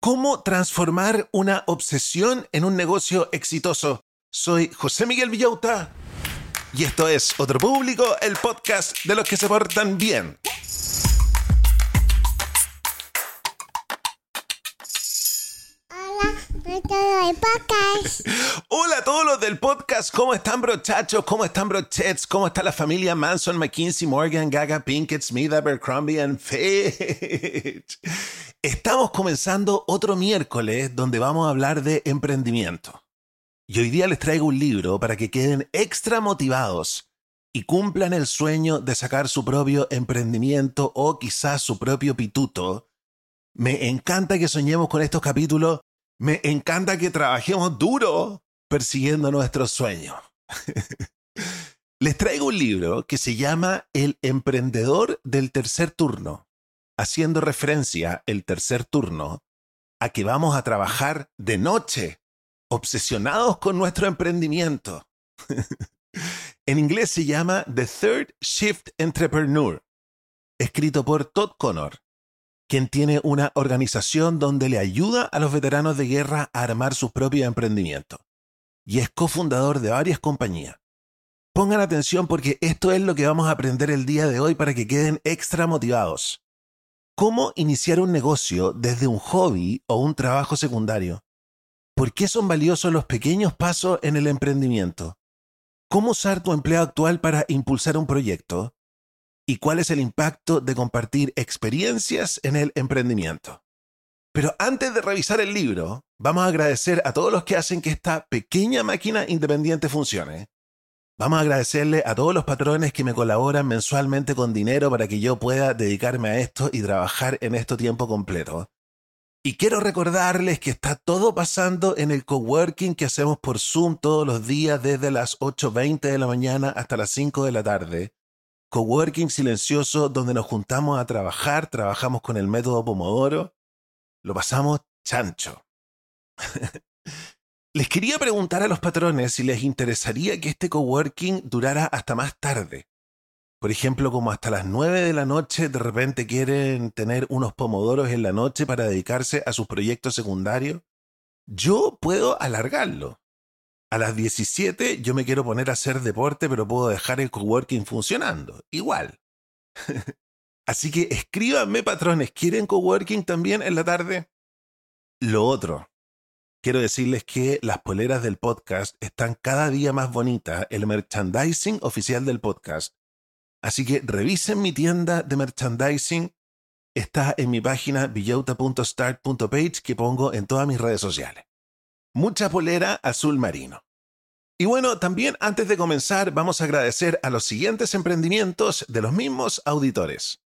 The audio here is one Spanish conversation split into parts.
¿Cómo transformar una obsesión en un negocio exitoso? Soy José Miguel Villauta y esto es Otro Público, el podcast de los que se portan bien. Hola a todos los del podcast, ¿cómo están brochachos? ¿Cómo están brochets? ¿Cómo está la familia Manson, McKinsey, Morgan, Gaga, Pinkett, Smith, Abercrombie and Fitch? Estamos comenzando otro miércoles donde vamos a hablar de emprendimiento. Y hoy día les traigo un libro para que queden extra motivados y cumplan el sueño de sacar su propio emprendimiento o quizás su propio pituto. Me encanta que soñemos con estos capítulos me encanta que trabajemos duro persiguiendo nuestros sueños. Les traigo un libro que se llama El emprendedor del tercer turno, haciendo referencia el tercer turno a que vamos a trabajar de noche, obsesionados con nuestro emprendimiento. en inglés se llama The Third Shift Entrepreneur, escrito por Todd Connor quien tiene una organización donde le ayuda a los veteranos de guerra a armar su propio emprendimiento. Y es cofundador de varias compañías. Pongan atención porque esto es lo que vamos a aprender el día de hoy para que queden extra motivados. ¿Cómo iniciar un negocio desde un hobby o un trabajo secundario? ¿Por qué son valiosos los pequeños pasos en el emprendimiento? ¿Cómo usar tu empleo actual para impulsar un proyecto? y cuál es el impacto de compartir experiencias en el emprendimiento. Pero antes de revisar el libro, vamos a agradecer a todos los que hacen que esta pequeña máquina independiente funcione. Vamos a agradecerle a todos los patrones que me colaboran mensualmente con dinero para que yo pueda dedicarme a esto y trabajar en esto tiempo completo. Y quiero recordarles que está todo pasando en el coworking que hacemos por Zoom todos los días desde las 8.20 de la mañana hasta las 5 de la tarde coworking silencioso donde nos juntamos a trabajar, trabajamos con el método Pomodoro, lo pasamos chancho. les quería preguntar a los patrones si les interesaría que este coworking durara hasta más tarde. Por ejemplo, como hasta las 9 de la noche de repente quieren tener unos pomodoros en la noche para dedicarse a sus proyectos secundarios. Yo puedo alargarlo a las 17 yo me quiero poner a hacer deporte, pero puedo dejar el coworking funcionando. Igual. Así que escríbanme, patrones, ¿quieren coworking también en la tarde? Lo otro, quiero decirles que las poleras del podcast están cada día más bonitas, el merchandising oficial del podcast. Así que revisen mi tienda de merchandising. Está en mi página villota.start.page que pongo en todas mis redes sociales mucha polera azul marino. Y bueno, también antes de comenzar vamos a agradecer a los siguientes emprendimientos de los mismos auditores.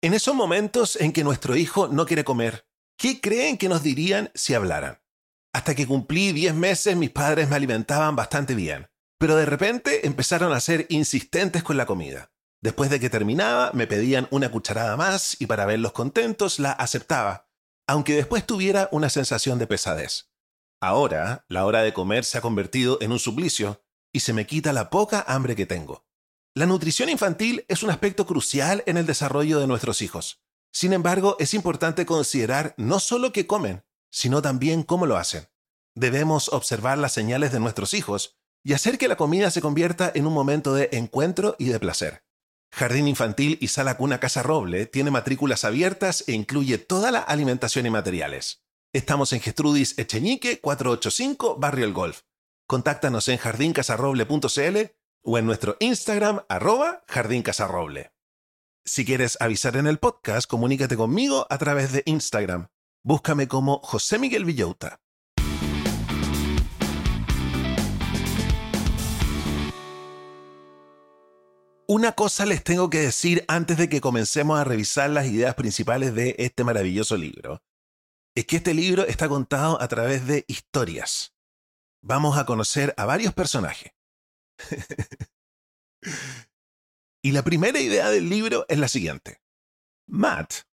En esos momentos en que nuestro hijo no quiere comer, ¿qué creen que nos dirían si hablaran? Hasta que cumplí 10 meses mis padres me alimentaban bastante bien, pero de repente empezaron a ser insistentes con la comida. Después de que terminaba, me pedían una cucharada más y para verlos contentos la aceptaba, aunque después tuviera una sensación de pesadez. Ahora, la hora de comer se ha convertido en un suplicio y se me quita la poca hambre que tengo. La nutrición infantil es un aspecto crucial en el desarrollo de nuestros hijos. Sin embargo, es importante considerar no solo qué comen, sino también cómo lo hacen. Debemos observar las señales de nuestros hijos y hacer que la comida se convierta en un momento de encuentro y de placer. Jardín Infantil y Sala Cuna Casa Roble tiene matrículas abiertas e incluye toda la alimentación y materiales. Estamos en Gestrudis Echeñique 485 Barrio El Golf. Contáctanos en jardincasarroble.cl o en nuestro Instagram arroba jardincasarroble. Si quieres avisar en el podcast, comunícate conmigo a través de Instagram. Búscame como José Miguel Villauta. Una cosa les tengo que decir antes de que comencemos a revisar las ideas principales de este maravilloso libro es que este libro está contado a través de historias. Vamos a conocer a varios personajes. y la primera idea del libro es la siguiente. Matt,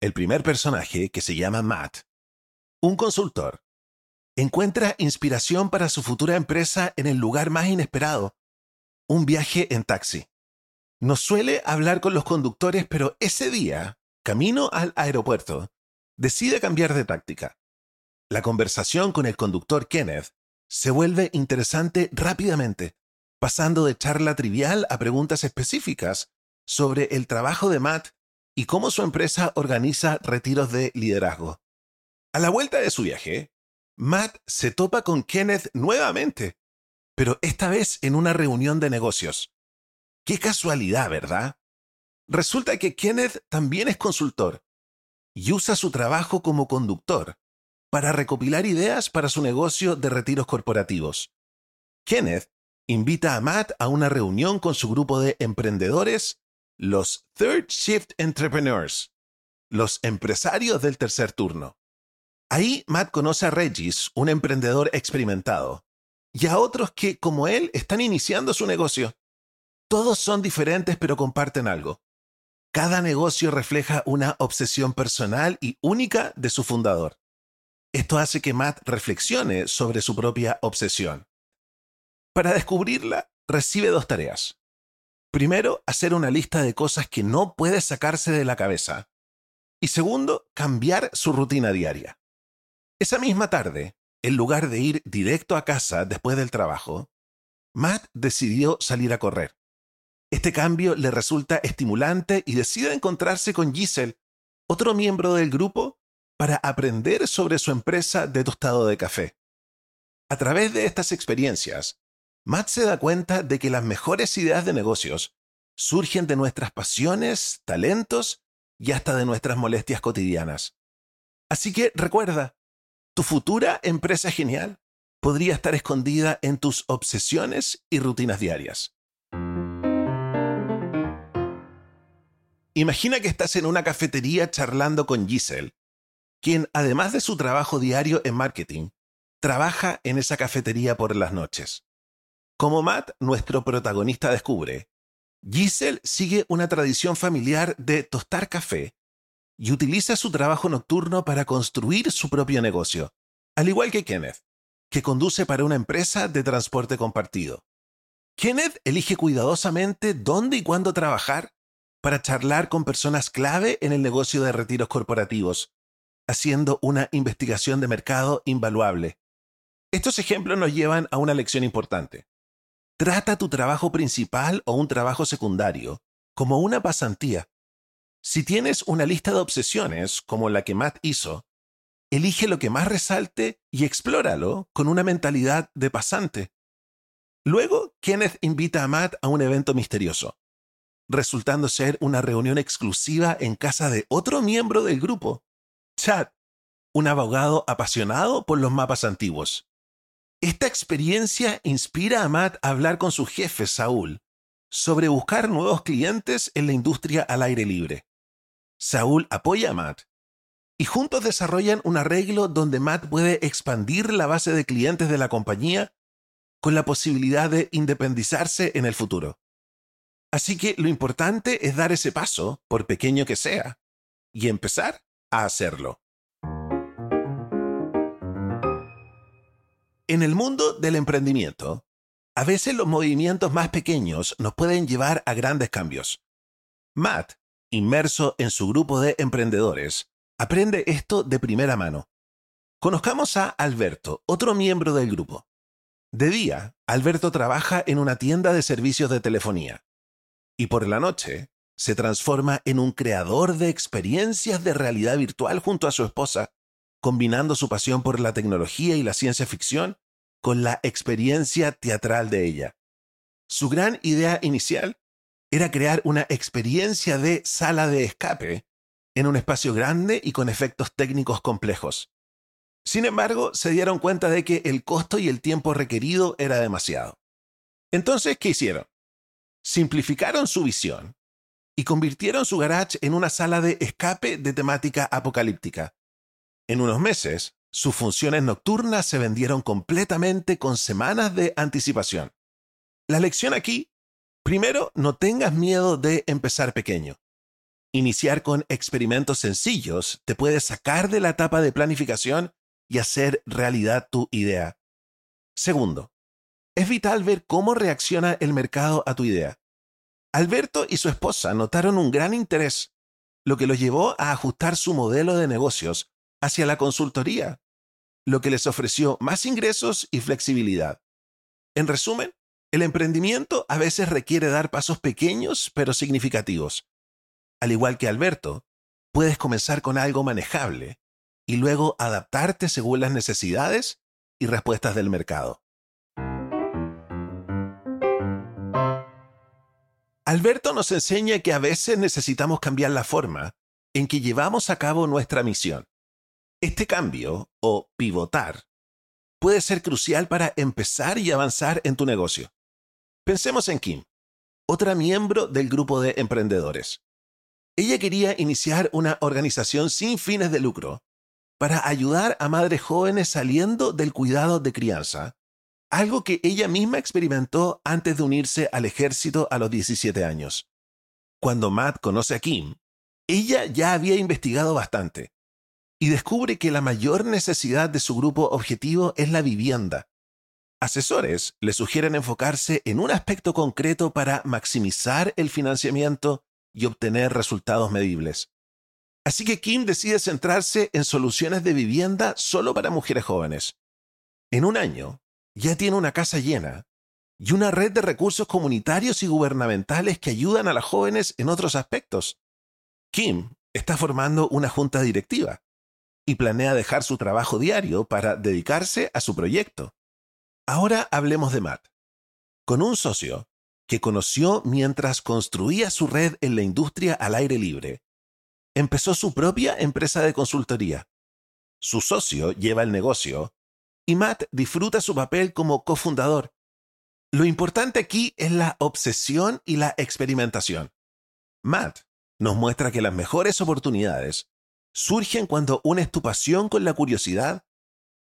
el primer personaje que se llama Matt, un consultor, encuentra inspiración para su futura empresa en el lugar más inesperado, un viaje en taxi. No suele hablar con los conductores, pero ese día, camino al aeropuerto, decide cambiar de táctica. La conversación con el conductor Kenneth se vuelve interesante rápidamente, pasando de charla trivial a preguntas específicas sobre el trabajo de Matt y cómo su empresa organiza retiros de liderazgo. A la vuelta de su viaje, Matt se topa con Kenneth nuevamente, pero esta vez en una reunión de negocios. Qué casualidad, ¿verdad? Resulta que Kenneth también es consultor y usa su trabajo como conductor para recopilar ideas para su negocio de retiros corporativos. Kenneth invita a Matt a una reunión con su grupo de emprendedores, los Third Shift Entrepreneurs, los empresarios del tercer turno. Ahí Matt conoce a Regis, un emprendedor experimentado, y a otros que, como él, están iniciando su negocio. Todos son diferentes pero comparten algo. Cada negocio refleja una obsesión personal y única de su fundador. Esto hace que Matt reflexione sobre su propia obsesión. Para descubrirla, recibe dos tareas. Primero, hacer una lista de cosas que no puede sacarse de la cabeza. Y segundo, cambiar su rutina diaria. Esa misma tarde, en lugar de ir directo a casa después del trabajo, Matt decidió salir a correr. Este cambio le resulta estimulante y decide encontrarse con Giselle, otro miembro del grupo, para aprender sobre su empresa de tostado de café. A través de estas experiencias, Matt se da cuenta de que las mejores ideas de negocios surgen de nuestras pasiones, talentos y hasta de nuestras molestias cotidianas. Así que recuerda, tu futura empresa genial podría estar escondida en tus obsesiones y rutinas diarias. Imagina que estás en una cafetería charlando con Giselle, quien además de su trabajo diario en marketing, trabaja en esa cafetería por las noches. Como Matt, nuestro protagonista, descubre, Giselle sigue una tradición familiar de tostar café y utiliza su trabajo nocturno para construir su propio negocio, al igual que Kenneth, que conduce para una empresa de transporte compartido. Kenneth elige cuidadosamente dónde y cuándo trabajar para charlar con personas clave en el negocio de retiros corporativos, haciendo una investigación de mercado invaluable. Estos ejemplos nos llevan a una lección importante. Trata tu trabajo principal o un trabajo secundario como una pasantía si tienes una lista de obsesiones como la que Matt hizo, elige lo que más resalte y explóralo con una mentalidad de pasante. Luego, Kenneth invita a Matt a un evento misterioso, resultando ser una reunión exclusiva en casa de otro miembro del grupo, Chad, un abogado apasionado por los mapas antiguos. Esta experiencia inspira a Matt a hablar con su jefe, Saúl, sobre buscar nuevos clientes en la industria al aire libre. Saúl apoya a Matt y juntos desarrollan un arreglo donde Matt puede expandir la base de clientes de la compañía con la posibilidad de independizarse en el futuro. Así que lo importante es dar ese paso, por pequeño que sea, y empezar a hacerlo. En el mundo del emprendimiento, a veces los movimientos más pequeños nos pueden llevar a grandes cambios. Matt inmerso en su grupo de emprendedores, aprende esto de primera mano. Conozcamos a Alberto, otro miembro del grupo. De día, Alberto trabaja en una tienda de servicios de telefonía y por la noche se transforma en un creador de experiencias de realidad virtual junto a su esposa, combinando su pasión por la tecnología y la ciencia ficción con la experiencia teatral de ella. Su gran idea inicial era crear una experiencia de sala de escape en un espacio grande y con efectos técnicos complejos. Sin embargo, se dieron cuenta de que el costo y el tiempo requerido era demasiado. Entonces, ¿qué hicieron? Simplificaron su visión y convirtieron su garage en una sala de escape de temática apocalíptica. En unos meses, sus funciones nocturnas se vendieron completamente con semanas de anticipación. La lección aquí Primero, no tengas miedo de empezar pequeño. Iniciar con experimentos sencillos te puede sacar de la etapa de planificación y hacer realidad tu idea. Segundo, es vital ver cómo reacciona el mercado a tu idea. Alberto y su esposa notaron un gran interés, lo que los llevó a ajustar su modelo de negocios hacia la consultoría, lo que les ofreció más ingresos y flexibilidad. En resumen, el emprendimiento a veces requiere dar pasos pequeños pero significativos. Al igual que Alberto, puedes comenzar con algo manejable y luego adaptarte según las necesidades y respuestas del mercado. Alberto nos enseña que a veces necesitamos cambiar la forma en que llevamos a cabo nuestra misión. Este cambio, o pivotar, puede ser crucial para empezar y avanzar en tu negocio. Pensemos en Kim, otra miembro del grupo de emprendedores. Ella quería iniciar una organización sin fines de lucro para ayudar a madres jóvenes saliendo del cuidado de crianza algo que ella misma experimentó antes de unirse al ejército a los 17 años. Cuando Matt conoce a Kim, ella ya había investigado bastante y descubre que la mayor necesidad de su grupo objetivo es la vivienda. Asesores le sugieren enfocarse en un aspecto concreto para maximizar el financiamiento y obtener resultados medibles. Así que Kim decide centrarse en soluciones de vivienda solo para mujeres jóvenes. En un año, ya tiene una casa llena y una red de recursos comunitarios y gubernamentales que ayudan a las jóvenes en otros aspectos. Kim está formando una junta directiva y planea dejar su trabajo diario para dedicarse a su proyecto. Ahora hablemos de Matt. Con un socio que conoció mientras construía su red en la industria al aire libre, empezó su propia empresa de consultoría. Su socio lleva el negocio y Matt disfruta su papel como cofundador. Lo importante aquí es la obsesión y la experimentación. Matt nos muestra que las mejores oportunidades surgen cuando unes tu pasión con la curiosidad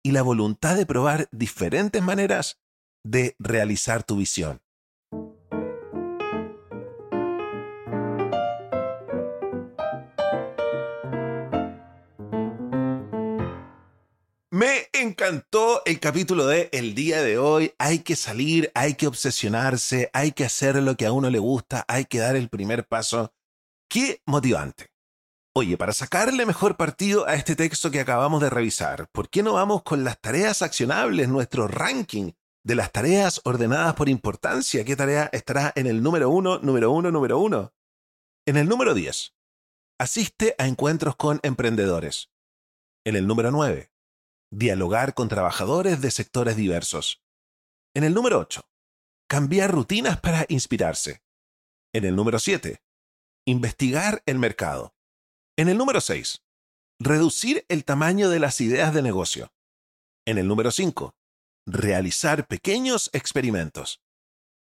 y la voluntad de probar diferentes maneras de realizar tu visión. Me encantó el capítulo de el día de hoy. Hay que salir, hay que obsesionarse, hay que hacer lo que a uno le gusta, hay que dar el primer paso. Qué motivante. Oye, para sacarle mejor partido a este texto que acabamos de revisar, ¿por qué no vamos con las tareas accionables, nuestro ranking de las tareas ordenadas por importancia? ¿Qué tarea estará en el número uno, número uno, número uno? En el número 10, asiste a encuentros con emprendedores. En el número 9, dialogar con trabajadores de sectores diversos. En el número 8, cambiar rutinas para inspirarse. En el número 7, investigar el mercado. En el número 6, reducir el tamaño de las ideas de negocio. En el número 5, realizar pequeños experimentos.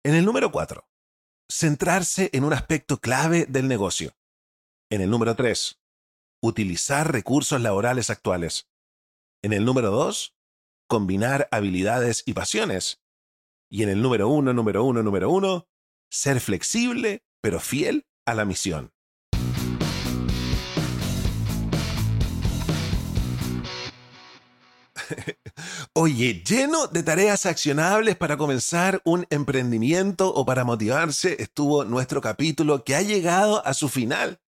En el número 4, centrarse en un aspecto clave del negocio. En el número 3, utilizar recursos laborales actuales. En el número 2, combinar habilidades y pasiones. Y en el número 1, número 1, número 1, ser flexible pero fiel a la misión. Oye, lleno de tareas accionables para comenzar un emprendimiento o para motivarse estuvo nuestro capítulo que ha llegado a su final.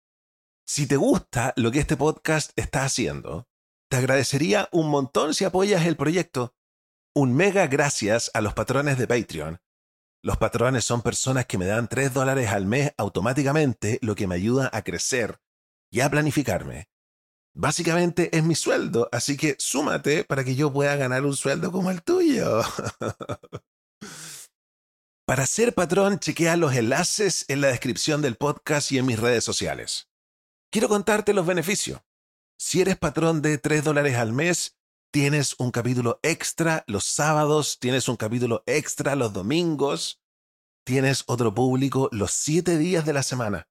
Si te gusta lo que este podcast está haciendo, te agradecería un montón si apoyas el proyecto. Un mega gracias a los patrones de Patreon. Los patrones son personas que me dan 3 dólares al mes automáticamente, lo que me ayuda a crecer y a planificarme. Básicamente es mi sueldo, así que súmate para que yo pueda ganar un sueldo como el tuyo. para ser patrón, chequea los enlaces en la descripción del podcast y en mis redes sociales. Quiero contarte los beneficios. Si eres patrón de 3 dólares al mes, tienes un capítulo extra los sábados, tienes un capítulo extra los domingos, tienes otro público los 7 días de la semana.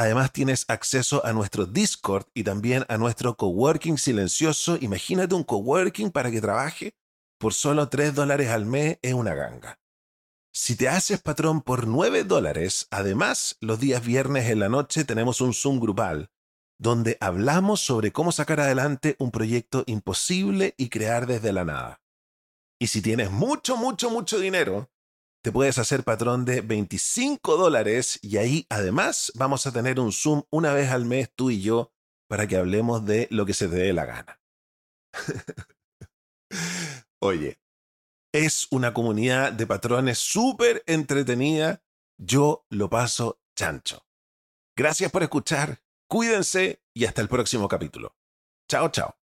Además tienes acceso a nuestro Discord y también a nuestro coworking silencioso. Imagínate un coworking para que trabaje por solo 3 dólares al mes es una ganga. Si te haces patrón por 9 dólares, además los días viernes en la noche tenemos un Zoom grupal donde hablamos sobre cómo sacar adelante un proyecto imposible y crear desde la nada. Y si tienes mucho, mucho, mucho dinero, te puedes hacer patrón de 25 dólares y ahí además vamos a tener un Zoom una vez al mes tú y yo para que hablemos de lo que se te dé la gana. Oye, es una comunidad de patrones súper entretenida. Yo lo paso chancho. Gracias por escuchar, cuídense y hasta el próximo capítulo. Chao, chao.